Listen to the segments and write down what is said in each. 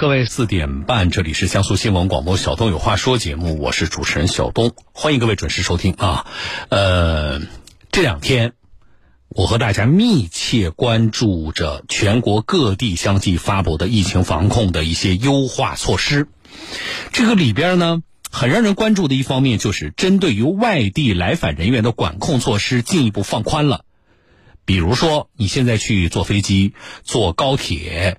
各位四点半，这里是江苏新闻广播《小东有话说》节目，我是主持人小东，欢迎各位准时收听啊。呃，这两天我和大家密切关注着全国各地相继发布的疫情防控的一些优化措施。这个里边呢，很让人关注的一方面就是针对于外地来返人员的管控措施进一步放宽了。比如说，你现在去坐飞机、坐高铁，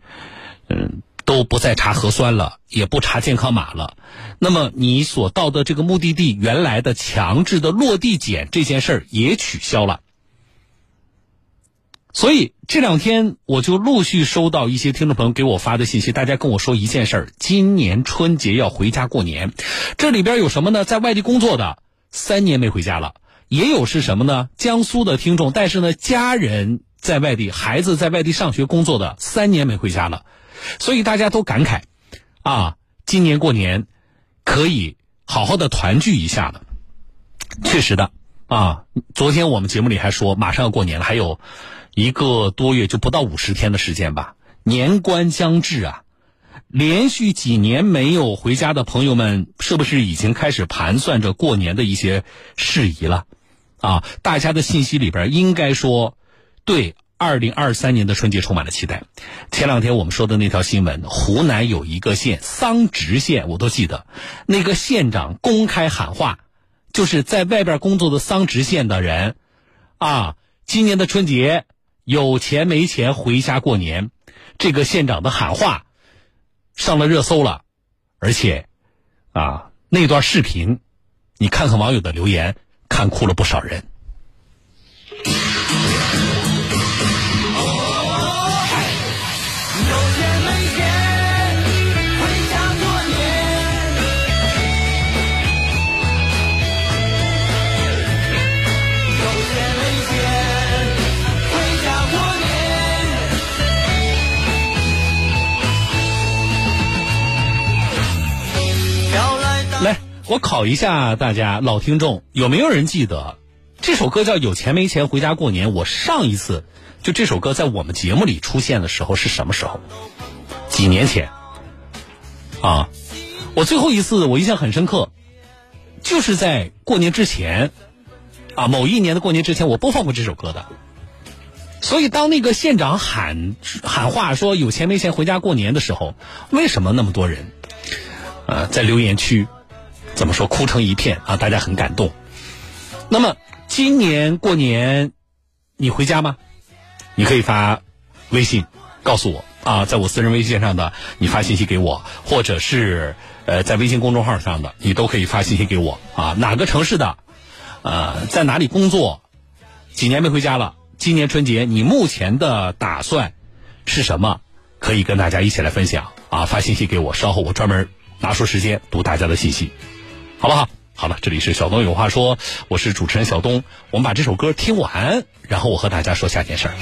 嗯。都不再查核酸了，也不查健康码了。那么你所到的这个目的地，原来的强制的落地检这件事儿也取消了。所以这两天我就陆续收到一些听众朋友给我发的信息，大家跟我说一件事儿：今年春节要回家过年。这里边有什么呢？在外地工作的三年没回家了，也有是什么呢？江苏的听众，但是呢，家人在外地，孩子在外地上学工作的三年没回家了。所以大家都感慨，啊，今年过年可以好好的团聚一下了。确实的，啊，昨天我们节目里还说，马上要过年了，还有一个多月，就不到五十天的时间吧。年关将至啊，连续几年没有回家的朋友们，是不是已经开始盘算着过年的一些事宜了？啊，大家的信息里边应该说，对。二零二三年的春节充满了期待。前两天我们说的那条新闻，湖南有一个县桑植县，我都记得，那个县长公开喊话，就是在外边工作的桑植县的人，啊，今年的春节有钱没钱回家过年。这个县长的喊话上了热搜了，而且，啊，那段视频，你看看网友的留言，看哭了不少人。我考一下大家老听众，有没有人记得这首歌叫《有钱没钱回家过年》？我上一次就这首歌在我们节目里出现的时候是什么时候？几年前啊！我最后一次我印象很深刻，就是在过年之前啊，某一年的过年之前，我播放过这首歌的。所以当那个县长喊喊话说“有钱没钱回家过年”的时候，为什么那么多人呃在留言区？怎么说？哭成一片啊！大家很感动。那么今年过年你回家吗？你可以发微信告诉我啊，在我私人微信上的你发信息给我，或者是呃在微信公众号上的你都可以发信息给我啊。哪个城市的？呃，在哪里工作？几年没回家了？今年春节你目前的打算是什么？可以跟大家一起来分享啊！发信息给我，稍后我专门拿出时间读大家的信息。好不好？好了，这里是小东有话说，我是主持人小东。我们把这首歌听完，然后我和大家说下件事儿。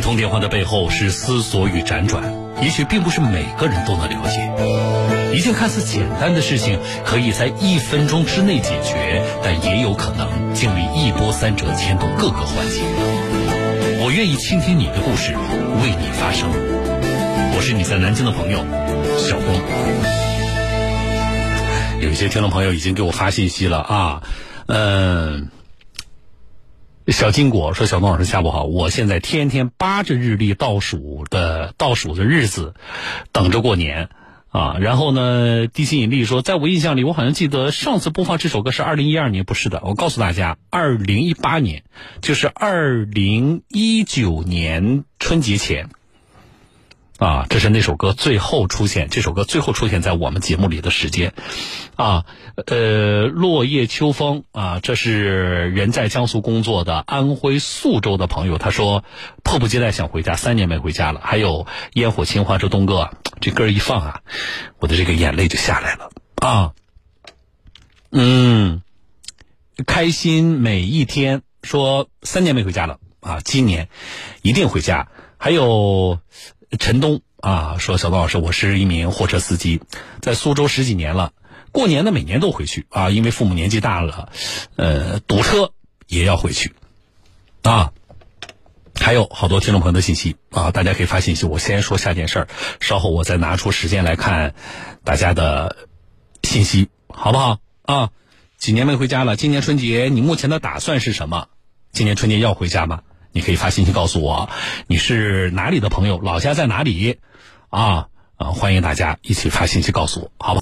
通电话的背后是思索与辗转，也许并不是每个人都能了解。一件看似简单的事情，可以在一分钟之内解决，但也有可能经历一波三折，牵动各个环节。我愿意倾听你的故事，为你发声。我是你在南京的朋友小东。有一些听众朋友已经给我发信息了啊，嗯。小金果说：“小东老师下午好，我现在天天扒着日历倒数的倒数的日子，等着过年啊。然后呢，地心引力说，在我印象里，我好像记得上次播放这首歌是二零一二年，不是的。我告诉大家，二零一八年，就是二零一九年春节前。”啊，这是那首歌最后出现，这首歌最后出现在我们节目里的时间，啊，呃，落叶秋风啊，这是人在江苏工作的安徽宿州的朋友，他说迫不及待想回家，三年没回家了。还有烟火情话说东哥，这歌一放啊，我的这个眼泪就下来了啊，嗯，开心每一天，说三年没回家了啊，今年一定回家。还有。陈东啊，说小东老师，我是一名货车司机，在苏州十几年了。过年呢，每年都回去啊，因为父母年纪大了，呃，堵车也要回去啊。还有好多听众朋友的信息啊，大家可以发信息。我先说下件事儿，稍后我再拿出时间来看大家的信息，好不好啊？几年没回家了，今年春节你目前的打算是什么？今年春节要回家吗？你可以发信息告诉我，你是哪里的朋友，老家在哪里？啊啊，欢迎大家一起发信息告诉我，好吧？